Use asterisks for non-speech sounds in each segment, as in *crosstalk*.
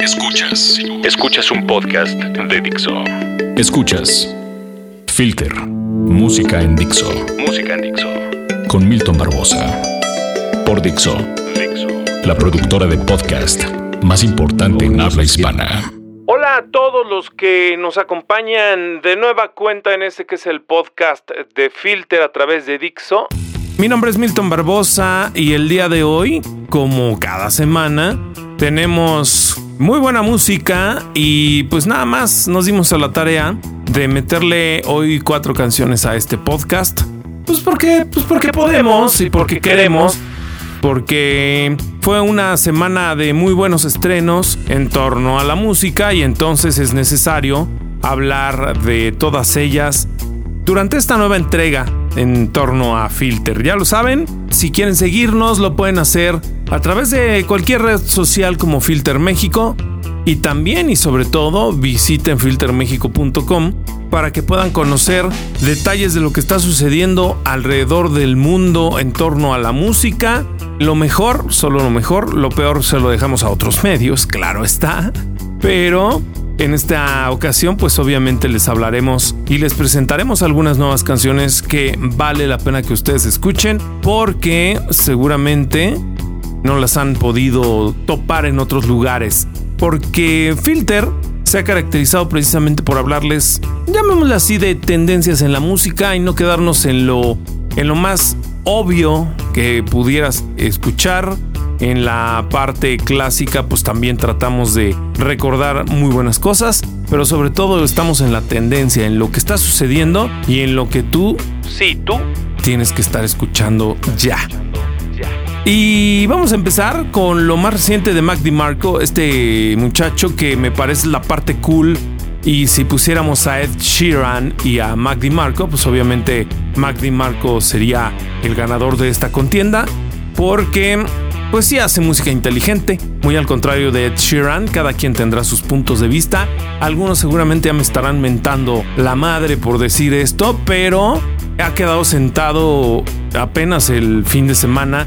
Escuchas. Escuchas un podcast de Dixo. Escuchas Filter. Música en Dixo. Música en Dixo. Con Milton Barbosa. Por Dixo. Dixo. La productora de podcast más importante en habla hispana. Hola a todos los que nos acompañan de nueva cuenta en este que es el podcast de Filter a través de Dixo. Mi nombre es Milton Barbosa y el día de hoy, como cada semana, tenemos muy buena música y pues nada más nos dimos a la tarea de meterle hoy cuatro canciones a este podcast. Pues porque, pues porque podemos y porque queremos. Porque fue una semana de muy buenos estrenos en torno a la música y entonces es necesario hablar de todas ellas durante esta nueva entrega en torno a Filter. Ya lo saben, si quieren seguirnos lo pueden hacer a través de cualquier red social como Filter México y también y sobre todo visiten filtermexico.com para que puedan conocer detalles de lo que está sucediendo alrededor del mundo en torno a la música. Lo mejor, solo lo mejor, lo peor se lo dejamos a otros medios, claro está. Pero en esta ocasión, pues obviamente les hablaremos y les presentaremos algunas nuevas canciones que vale la pena que ustedes escuchen porque seguramente no las han podido topar en otros lugares. Porque Filter se ha caracterizado precisamente por hablarles, llamémosle así, de tendencias en la música y no quedarnos en lo, en lo más obvio que pudieras escuchar en la parte clásica pues también tratamos de recordar muy buenas cosas, pero sobre todo estamos en la tendencia, en lo que está sucediendo y en lo que tú, sí, tú, tienes que estar escuchando ya. Y vamos a empezar con lo más reciente de Mac DiMarco, este muchacho que me parece la parte cool. Y si pusiéramos a Ed Sheeran y a Mac DiMarco, pues obviamente Mac DiMarco sería el ganador de esta contienda. Porque pues sí hace música inteligente, muy al contrario de Ed Sheeran, cada quien tendrá sus puntos de vista. Algunos seguramente ya me estarán mentando la madre por decir esto, pero ha quedado sentado apenas el fin de semana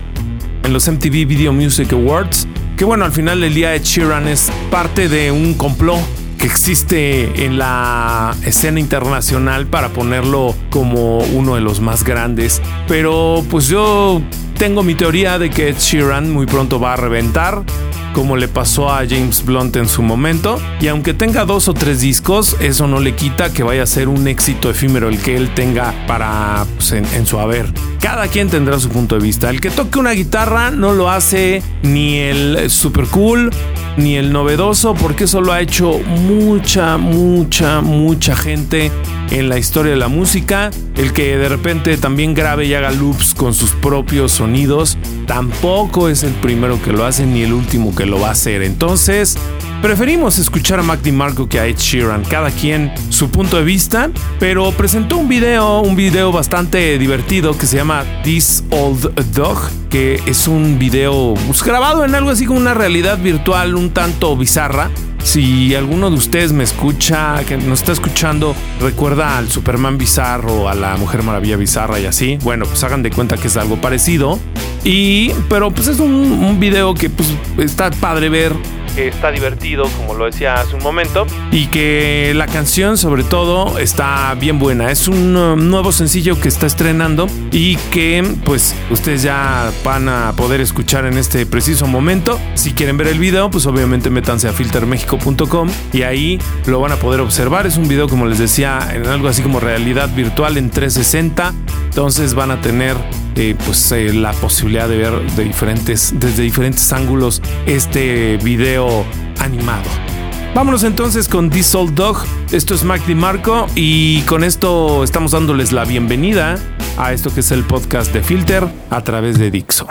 en los MTV Video Music Awards. Que bueno, al final del día Ed Sheeran es parte de un complot que existe en la escena internacional para ponerlo como uno de los más grandes. Pero pues yo tengo mi teoría de que Ed Sheeran muy pronto va a reventar, como le pasó a James Blunt en su momento. Y aunque tenga dos o tres discos, eso no le quita que vaya a ser un éxito efímero el que él tenga para pues, en, su haber. Cada quien tendrá su punto de vista. El que toque una guitarra no lo hace ni el super cool ni el novedoso, porque eso lo ha hecho mucha, mucha, mucha gente en la historia de la música. El que de repente también grabe y haga loops con sus propios sonidos, tampoco es el primero que lo hace ni el último que lo va a hacer. Entonces, preferimos escuchar a Mac DiMarco que a Ed Sheeran, cada quien su punto de vista, pero presentó un video, un video bastante divertido que se llama This Old Dog, que es un video pues, grabado en algo así como una realidad virtual un tanto bizarra. Si alguno de ustedes me escucha, que nos está escuchando, recuerda al Superman bizarro, a la Mujer Maravilla bizarra y así, bueno, pues hagan de cuenta que es algo parecido. Y, pero pues es un, un video que pues está padre ver está divertido, como lo decía hace un momento, y que la canción sobre todo está bien buena. Es un um, nuevo sencillo que está estrenando y que pues ustedes ya van a poder escuchar en este preciso momento. Si quieren ver el video, pues obviamente métanse a filtermexico.com y ahí lo van a poder observar. Es un video, como les decía, en algo así como realidad virtual en 360. Entonces van a tener eh, pues eh, la posibilidad de ver de diferentes, desde diferentes ángulos este video animado. Vámonos entonces con This Old Dog. Esto es Mac DiMarco y con esto estamos dándoles la bienvenida a esto que es el podcast de Filter a través de Dixo.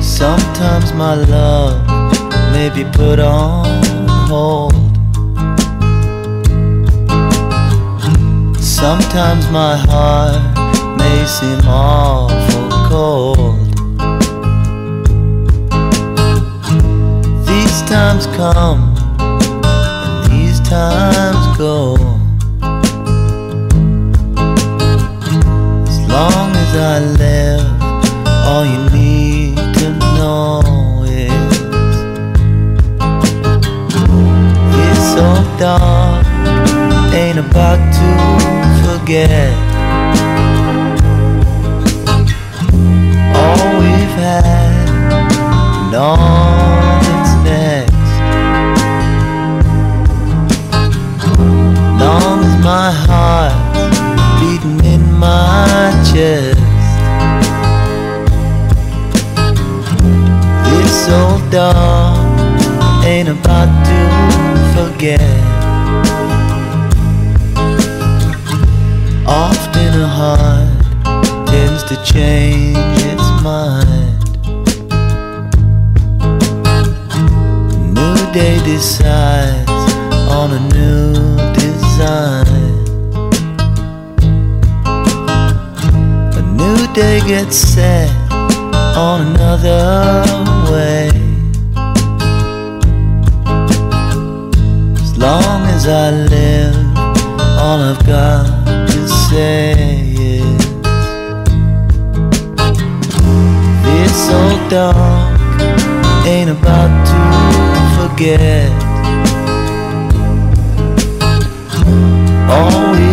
Sometimes my love may be put on hold. Sometimes my heart may seem awful cold. These times come and these times go. As long as I live, all you need to know is dog ain't about to forget had and all that's next. Long as my heart's beating in my chest. This old dog ain't about to forget. Often a heart tends to change its mind. Day decides on a new design. A new day gets set on another way. As long as I live, all I've got to say is This old dog ain't about to forget. Always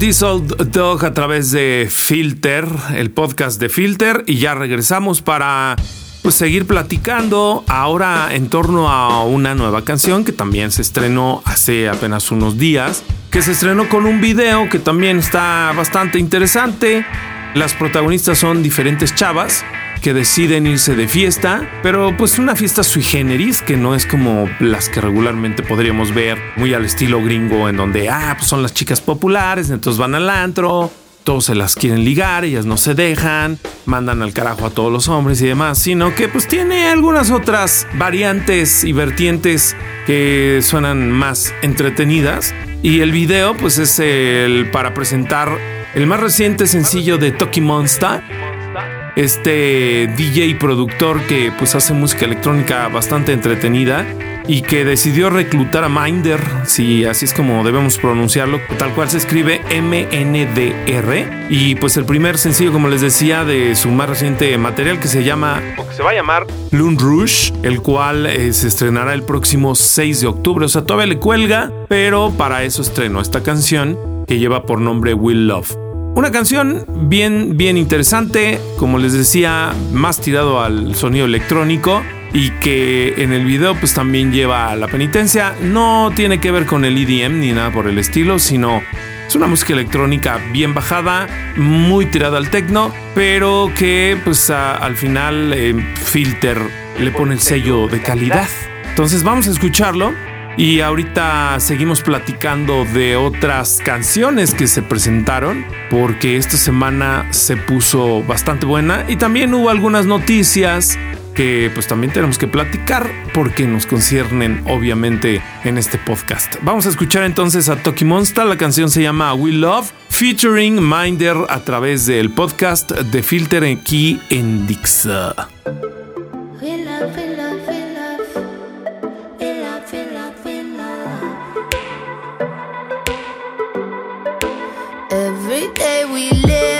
Old Dog a través de Filter, el podcast de Filter, y ya regresamos para pues, seguir platicando ahora en torno a una nueva canción que también se estrenó hace apenas unos días, que se estrenó con un video que también está bastante interesante. Las protagonistas son diferentes chavas que deciden irse de fiesta, pero pues una fiesta sui generis que no es como las que regularmente podríamos ver muy al estilo gringo en donde ah, pues son las chicas populares, entonces van al antro, todos se las quieren ligar, ellas no se dejan, mandan al carajo a todos los hombres y demás, sino que pues tiene algunas otras variantes y vertientes que suenan más entretenidas. Y el video pues es el para presentar el más reciente sencillo de Toki Monster este DJ productor que pues hace música electrónica bastante entretenida y que decidió reclutar a Minder, si así es como debemos pronunciarlo, tal cual se escribe MNDR. Y pues el primer sencillo, como les decía, de su más reciente material que se llama, o que se va a llamar Loon Rouge, el cual eh, se estrenará el próximo 6 de octubre. O sea, todavía le cuelga, pero para eso estrenó esta canción que lleva por nombre Will Love. Una canción bien, bien interesante, como les decía, más tirado al sonido electrónico y que en el video pues también lleva a la penitencia. No tiene que ver con el EDM ni nada por el estilo, sino es una música electrónica bien bajada, muy tirada al techno, pero que pues al final eh, Filter le pone el sello de calidad. Entonces vamos a escucharlo. Y ahorita seguimos platicando de otras canciones que se presentaron, porque esta semana se puso bastante buena y también hubo algunas noticias que pues también tenemos que platicar porque nos conciernen obviamente en este podcast. Vamos a escuchar entonces a Toki Monster, la canción se llama We Love, featuring Minder a través del podcast de Filter aquí en Dixa. Every day we live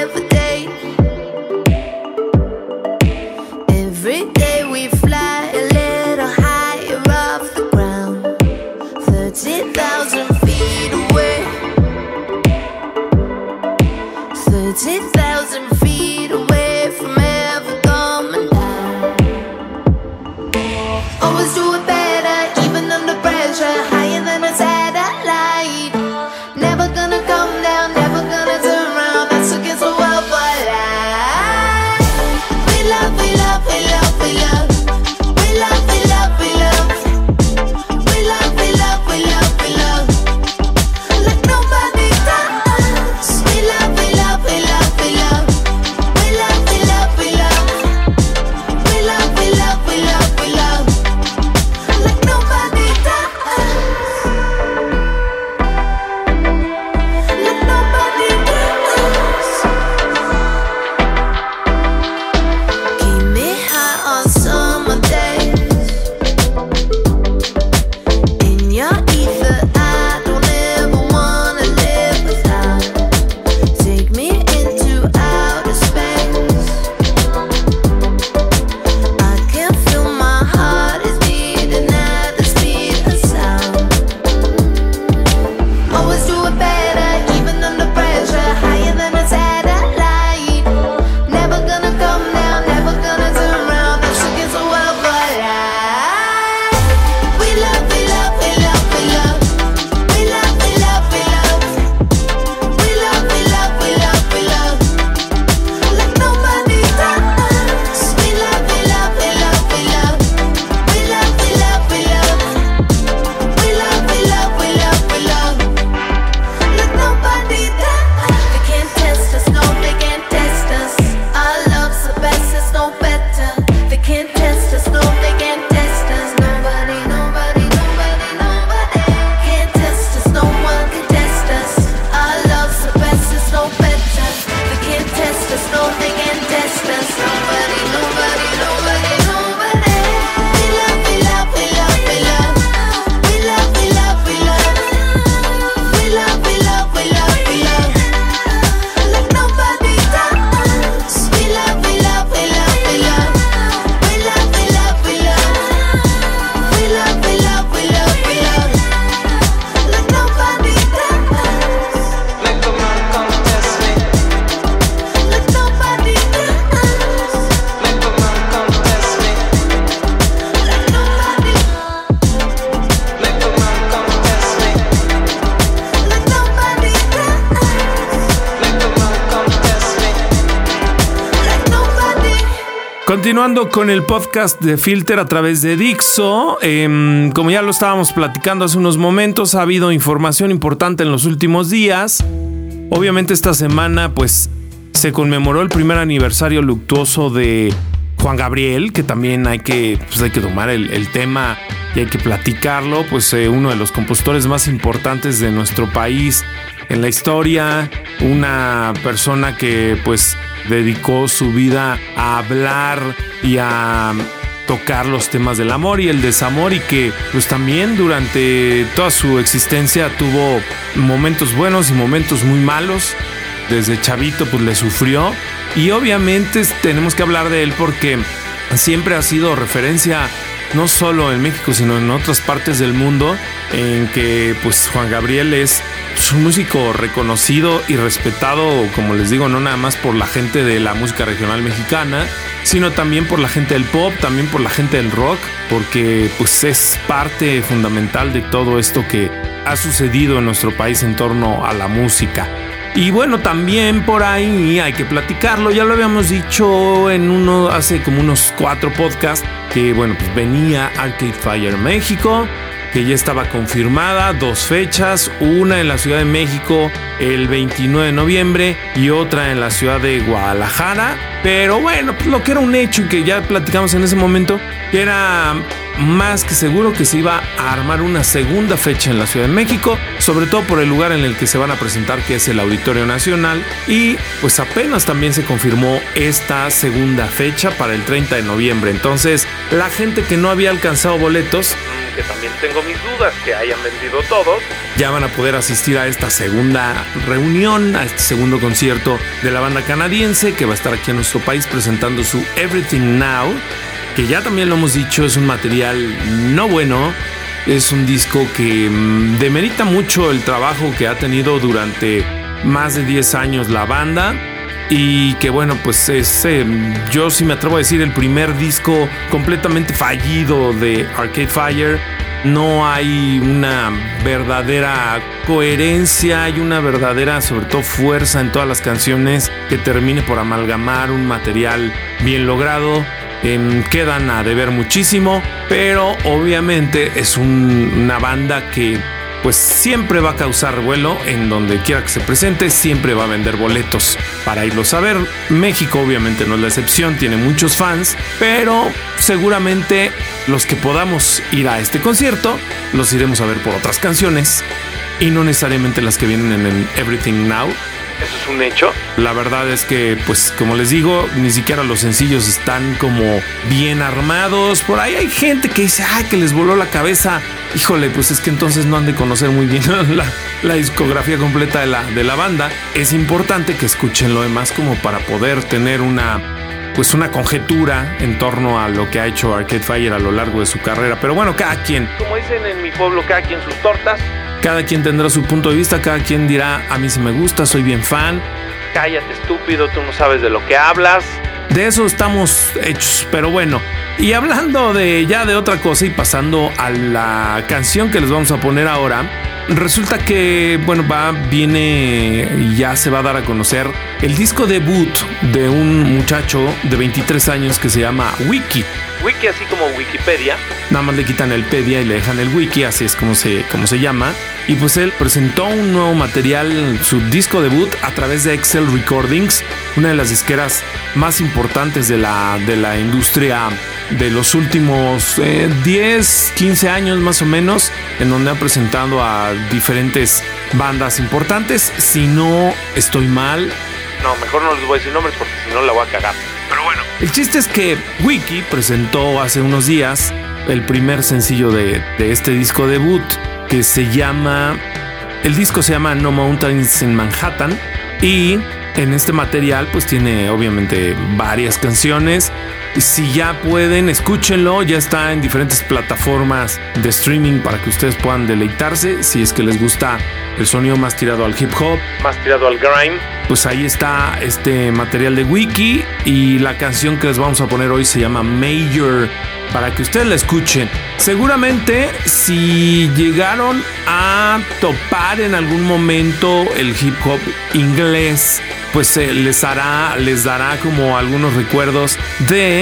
Continuando con el podcast de Filter a través de Dixo, em, como ya lo estábamos platicando hace unos momentos, ha habido información importante en los últimos días. Obviamente esta semana pues se conmemoró el primer aniversario luctuoso de Juan Gabriel, que también hay que, pues, hay que tomar el, tema y hay que platicarlo, pues eh, uno de los compositores más importantes de nuestro país en la historia, una persona que pues dedicó su vida a hablar y a tocar los temas del amor y el desamor y que pues también durante toda su existencia tuvo momentos buenos y momentos muy malos. Desde chavito pues le sufrió y obviamente tenemos que hablar de él porque siempre ha sido referencia no solo en México sino en otras partes del mundo en que pues Juan Gabriel es es un músico reconocido y respetado, como les digo, no nada más por la gente de la música regional mexicana, sino también por la gente del pop, también por la gente del rock, porque pues es parte fundamental de todo esto que ha sucedido en nuestro país en torno a la música. Y bueno, también por ahí hay que platicarlo, ya lo habíamos dicho en uno hace como unos cuatro podcasts, que bueno, pues venía Arcade Fire México, que ya estaba confirmada, dos fechas, una en la Ciudad de México el 29 de noviembre y otra en la ciudad de Guadalajara. Pero bueno, pues lo que era un hecho y que ya platicamos en ese momento, que era más que seguro que se iba a armar una segunda fecha en la Ciudad de México, sobre todo por el lugar en el que se van a presentar, que es el Auditorio Nacional. Y pues apenas también se confirmó esta segunda fecha para el 30 de noviembre. Entonces, la gente que no había alcanzado boletos, que también tengo mis dudas que hayan vendido todos, ya van a poder asistir a esta segunda reunión, a este segundo concierto de la banda canadiense que va a estar aquí en nuestro país presentando su Everything Now que ya también lo hemos dicho, es un material no bueno. Es un disco que mm, demerita mucho el trabajo que ha tenido durante más de 10 años la banda. Y que bueno, pues es, eh, yo sí me atrevo a decir, el primer disco completamente fallido de Arcade Fire. No hay una verdadera coherencia, hay una verdadera, sobre todo, fuerza en todas las canciones que termine por amalgamar un material bien logrado. Em, quedan a deber muchísimo, pero obviamente es una banda que pues siempre va a causar vuelo en donde quiera que se presente, siempre va a vender boletos para irlos a ver. México obviamente no es la excepción, tiene muchos fans, pero seguramente los que podamos ir a este concierto los iremos a ver por otras canciones y no necesariamente las que vienen en el Everything Now, eso es un hecho. La verdad es que, pues, como les digo, ni siquiera los sencillos están como bien armados. Por ahí hay gente que dice, ay, que les voló la cabeza. Híjole, pues es que entonces no han de conocer muy bien *laughs* la, discografía completa de la, de la banda. Es importante que escuchen lo demás como para poder tener una pues una conjetura en torno a lo que ha hecho Arcade Fire a lo largo de su carrera. Pero bueno, cada quien. Como dicen en mi pueblo, cada quien sus tortas. Cada quien tendrá su punto de vista, cada quien dirá, a mí sí me gusta, soy bien fan. Cállate estúpido, tú no sabes de lo que hablas. De eso estamos hechos, pero bueno. Y hablando de ya de otra cosa y pasando a la canción que les vamos a poner ahora, resulta que, bueno, va, viene ya se va a dar a conocer el disco debut de un muchacho de 23 años que se llama Wiki. Wiki así como Wikipedia. Nada más le quitan el pedia y le dejan el wiki, así es como se, como se llama. Y pues él presentó un nuevo material, su disco debut, a través de Excel Recordings, una de las disqueras más importantes de la, de la industria de los últimos 10, eh, 15 años más o menos, en donde ha presentado a diferentes bandas importantes. Si no estoy mal, no, mejor no les voy a decir nombres porque si no la voy a cagar. Pero bueno. El chiste es que Wiki presentó hace unos días el primer sencillo de, de este disco debut que se llama... El disco se llama No Mountains in Manhattan y en este material pues tiene obviamente varias canciones. Si ya pueden, escúchenlo, ya está en diferentes plataformas de streaming para que ustedes puedan deleitarse si es que les gusta el sonido más tirado al hip hop, más tirado al grime. Pues ahí está este material de Wiki y la canción que les vamos a poner hoy se llama Major para que ustedes la escuchen. Seguramente si llegaron a topar en algún momento el hip hop inglés pues eh, les hará, les dará como algunos recuerdos de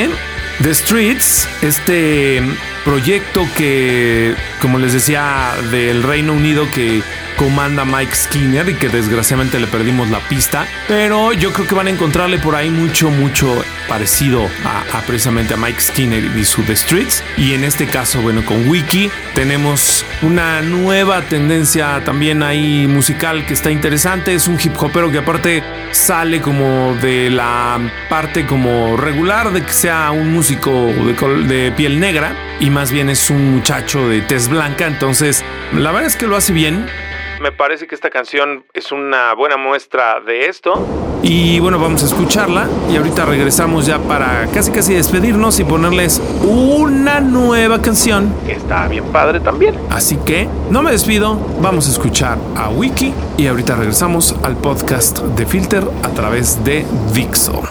The Streets, este proyecto que, como les decía, del Reino Unido que comanda Mike Skinner y que desgraciadamente le perdimos la pista. Pero yo creo que van a encontrarle por ahí mucho, mucho parecido a, precisamente a Mike Skinner y su The Streets. Y en este caso, bueno, con Wiki tenemos una nueva tendencia también ahí musical que está interesante. Es un hip hopero que aparte sale como de la parte como regular de que sea un músico de piel negra y más bien es un muchacho de tez blanca. Entonces, la verdad es que lo hace bien me parece que esta canción es una buena muestra de esto. Y bueno, vamos a escucharla y ahorita regresamos ya para casi casi despedirnos y ponerles una nueva canción que está bien padre también. Así que no me despido, vamos a escuchar a Wiki y ahorita regresamos al podcast de Filter a través de Dixo.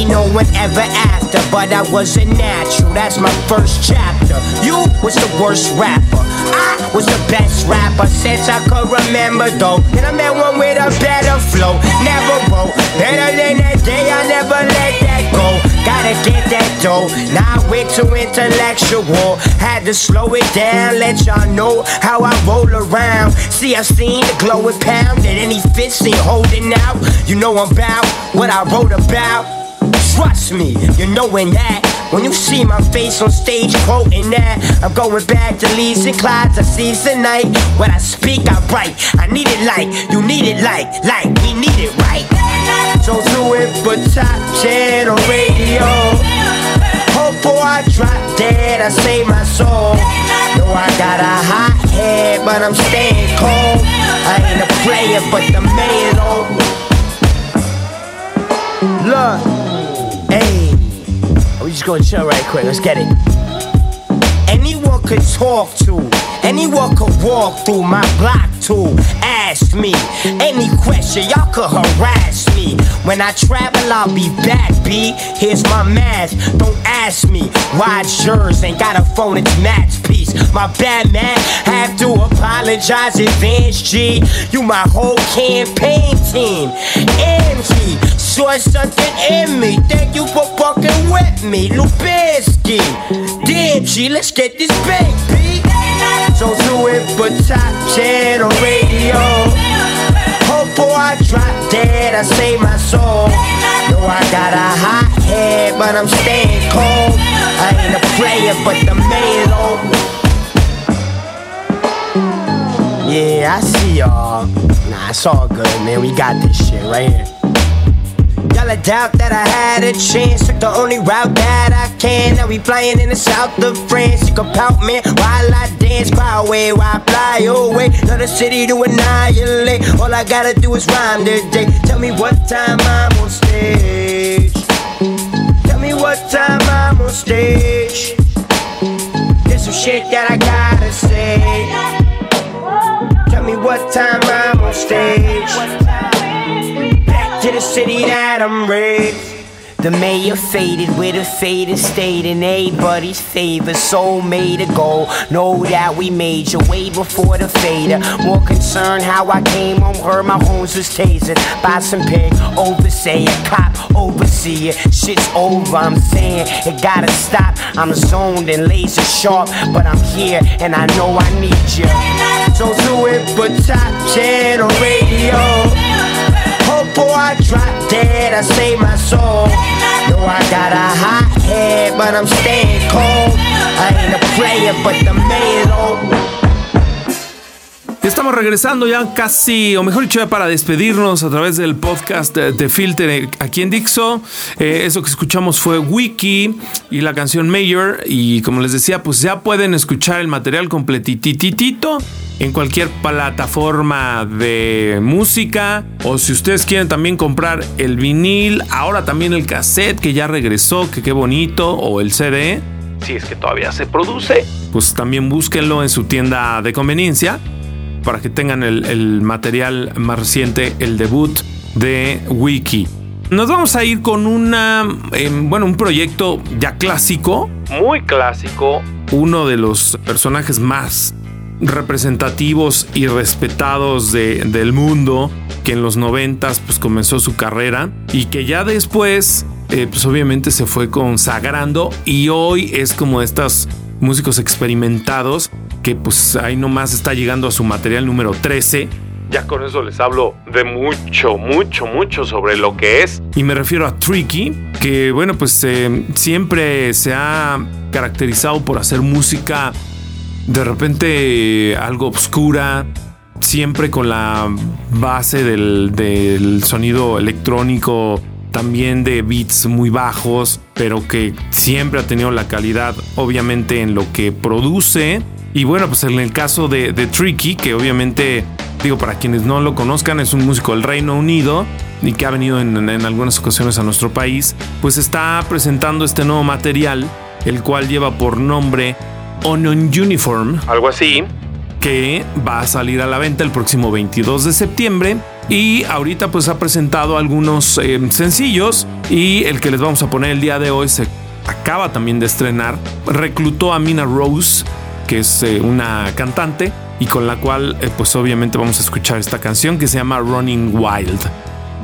Party no one ever after but i was a natural that's my first chapter. You was the worst rapper i was the best rapper since i could remember though. Then i met one with a better flow never wrote better than that day i never let that go. Gotta get that dough now we're too intellectual. Had to slow it down let y'all know how i roll around. See i seen the glowing pound that any fist ain't holding out. You know I'm about what I wrote about. Trust me, you're knowing that. When you see my face on stage quoting that, I'm going back to leaves and clouds I seize the night. When I speak, I write. I need it like, you need it like, like, we need it right. So do it for top 10 on radio. Before I drop dead, I save my soul. Know I got a hot head, but I'm staying cold. I ain't a player, but the man on. Look, hey, just gonna chill right quick. Let's get it. Anyone could talk to, anyone could walk through my block to ask me any question. Y'all could harass me. When I travel, I'll be back. B, here's my mask. Don't ask me why yours. Ain't got a phone, it's Matt's piece. My bad man, have to apologize. Advance G, you my whole campaign team. MG, saw something in me. Thank you for fucking with me, Lubinsky. Damn, G, let's get this baby. So do it for top 10 on radio. Oh, Hope before I drop dead, I save my soul. Know I got a hot head, but I'm staying cold. I ain't a player, but the main Yeah, I see y'all. Nah, it's all good, man. We got this shit right here. A doubt that I had a chance. Took the only route that I can. Now we flying in the south of France. You can pout me while I dance. Cry away while I fly away. Another city to annihilate. All I gotta do is rhyme today. Tell me what time I'm on stage. Tell me what time I'm on stage. There's some shit that I gotta say. Tell me what time I'm on stage city that I'm raised. The mayor faded with a faded state in everybody's favor. Soul made a goal. Know that we made your way before the fader. More concerned how I came home, heard my homes was tasered by some pig. Overseer, cop, overseer. Shit's over, I'm saying it gotta stop. I'm zoned and laser sharp, but I'm here and I know I need you. So do it but top 10 on radio. Before Estamos regresando ya casi, o mejor dicho, ya para despedirnos a través del podcast de, Filter aquí en Dixo. Eh, eso que escuchamos fue Wiki y la canción Mayor. Y como les decía, pues ya pueden escuchar el material completititito en cualquier plataforma de música. O si ustedes quieren también comprar el vinil, ahora también el cassette que ya regresó, que qué bonito, o el CD. Si es que todavía se produce, pues también búsquenlo en su tienda de conveniencia para que tengan el, material más reciente, el debut de Wiki. Nos vamos a ir con una, em, bueno, un proyecto ya clásico, muy clásico, uno de los personajes más representativos y respetados de- del mundo, que en los noventas pues comenzó su carrera y que ya después eh, pues obviamente se fue consagrando y hoy es como estos músicos experimentados que pues ahí nomás está llegando a su material número 13 ya con eso les hablo de mucho, mucho, mucho sobre lo que es. Y me refiero a Tricky, que bueno, pues eh, siempre se ha caracterizado por hacer música de repente algo obscura, siempre con la base del, del sonido electrónico, también de beats muy bajos, pero que siempre ha tenido la calidad, obviamente, en lo que produce. Y bueno, pues en el caso de, de Tricky, que obviamente, digo, para quienes no lo conozcan, es un músico del Reino Unido y que ha venido en, en algunas ocasiones a nuestro país, pues está presentando este nuevo material, el cual lleva por nombre Onion Uniform, algo así, que va a salir a la venta el próximo 22 de septiembre. Y ahorita pues ha presentado algunos eh, sencillos y el que les vamos a poner el día de hoy se acaba también de estrenar. Reclutó a Mina Rose, que es eh, una cantante y con la cual eh, pues obviamente vamos a escuchar esta canción que se llama Running Wild.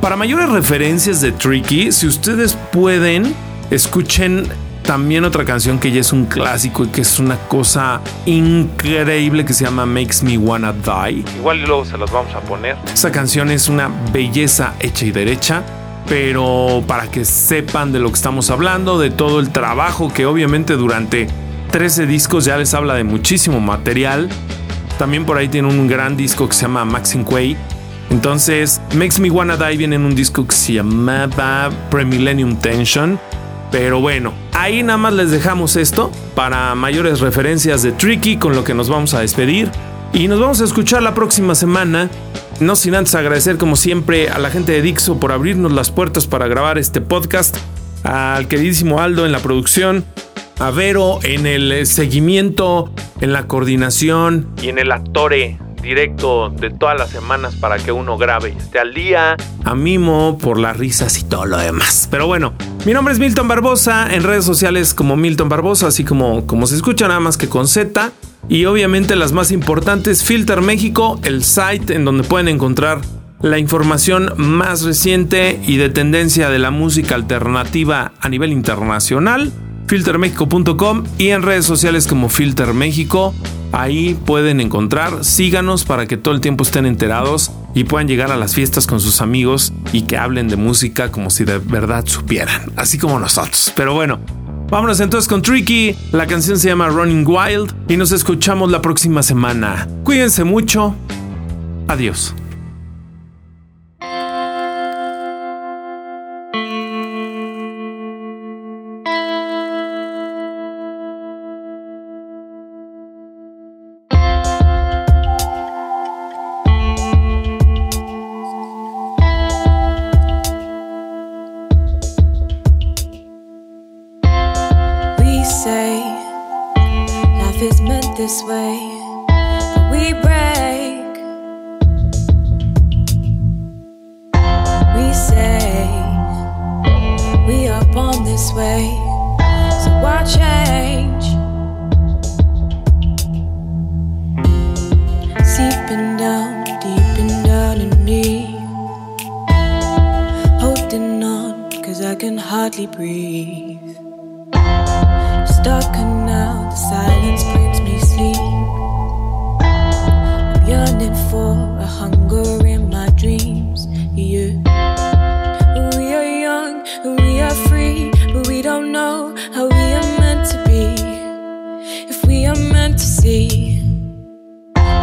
Para mayores referencias de Tricky, si ustedes pueden, escuchen también otra canción que ya es un clásico y que es una cosa increíble que se llama Makes Me Wanna Die. Igual luego se las vamos a poner. Esa canción es una belleza hecha y derecha. Pero para que sepan de lo que estamos hablando, de todo el trabajo que obviamente durante 13 discos ya les habla de muchísimo material. También por ahí tiene un gran disco que se llama Maxine Quay. Entonces, Makes Me Wanna Die viene en un disco que se llamaba Premillennium Tension. Pero bueno, ahí nada más les dejamos esto para mayores referencias de Tricky con lo que nos vamos a despedir. Y nos vamos a escuchar la próxima semana. No sin antes agradecer como siempre a la gente de Dixo por abrirnos las puertas para grabar este podcast. Al queridísimo Aldo en la producción. A Vero en el seguimiento, en la coordinación y en el actore directo de todas las semanas para que uno grabe y esté al día. A Mimo por las risas y todo lo demás. Pero bueno, mi nombre es Milton Barbosa, en redes sociales como Milton Barbosa, así como, como se escucha nada más que con Z. Y obviamente las más importantes, Filter México, el site en donde pueden encontrar la información más reciente y de tendencia de la música alternativa a nivel internacional, filtermexico.com y en redes sociales como Filter México. Ahí pueden encontrar, síganos para que todo el tiempo estén enterados y puedan llegar a las fiestas con sus amigos y que hablen de música como si de verdad supieran, así como nosotros. Pero bueno, vámonos entonces con Tricky. La canción se llama Running Wild y nos escuchamos la próxima semana. Cuídense mucho. Adiós. This way, see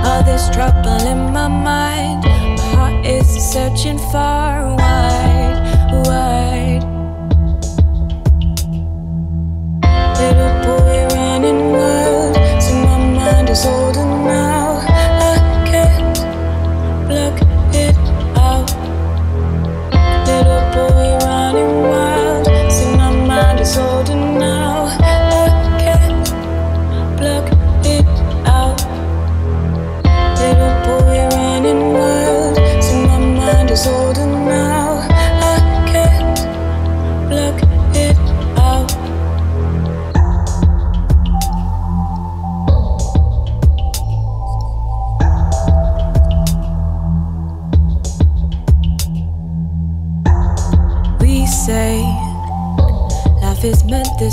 all this trouble in my mind, my heart is searching far wide, wide. Little boy running wild, so my mind is older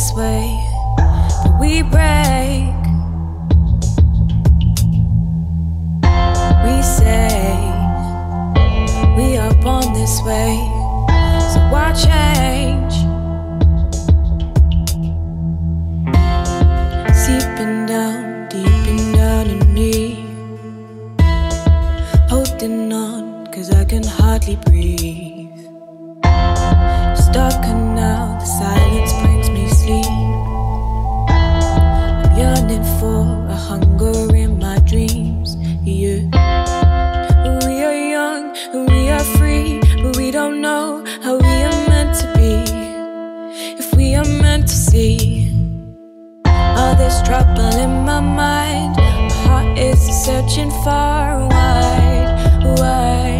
this way. We break. I'm meant to see. All this trouble in my mind, my heart is searching far wide, wide.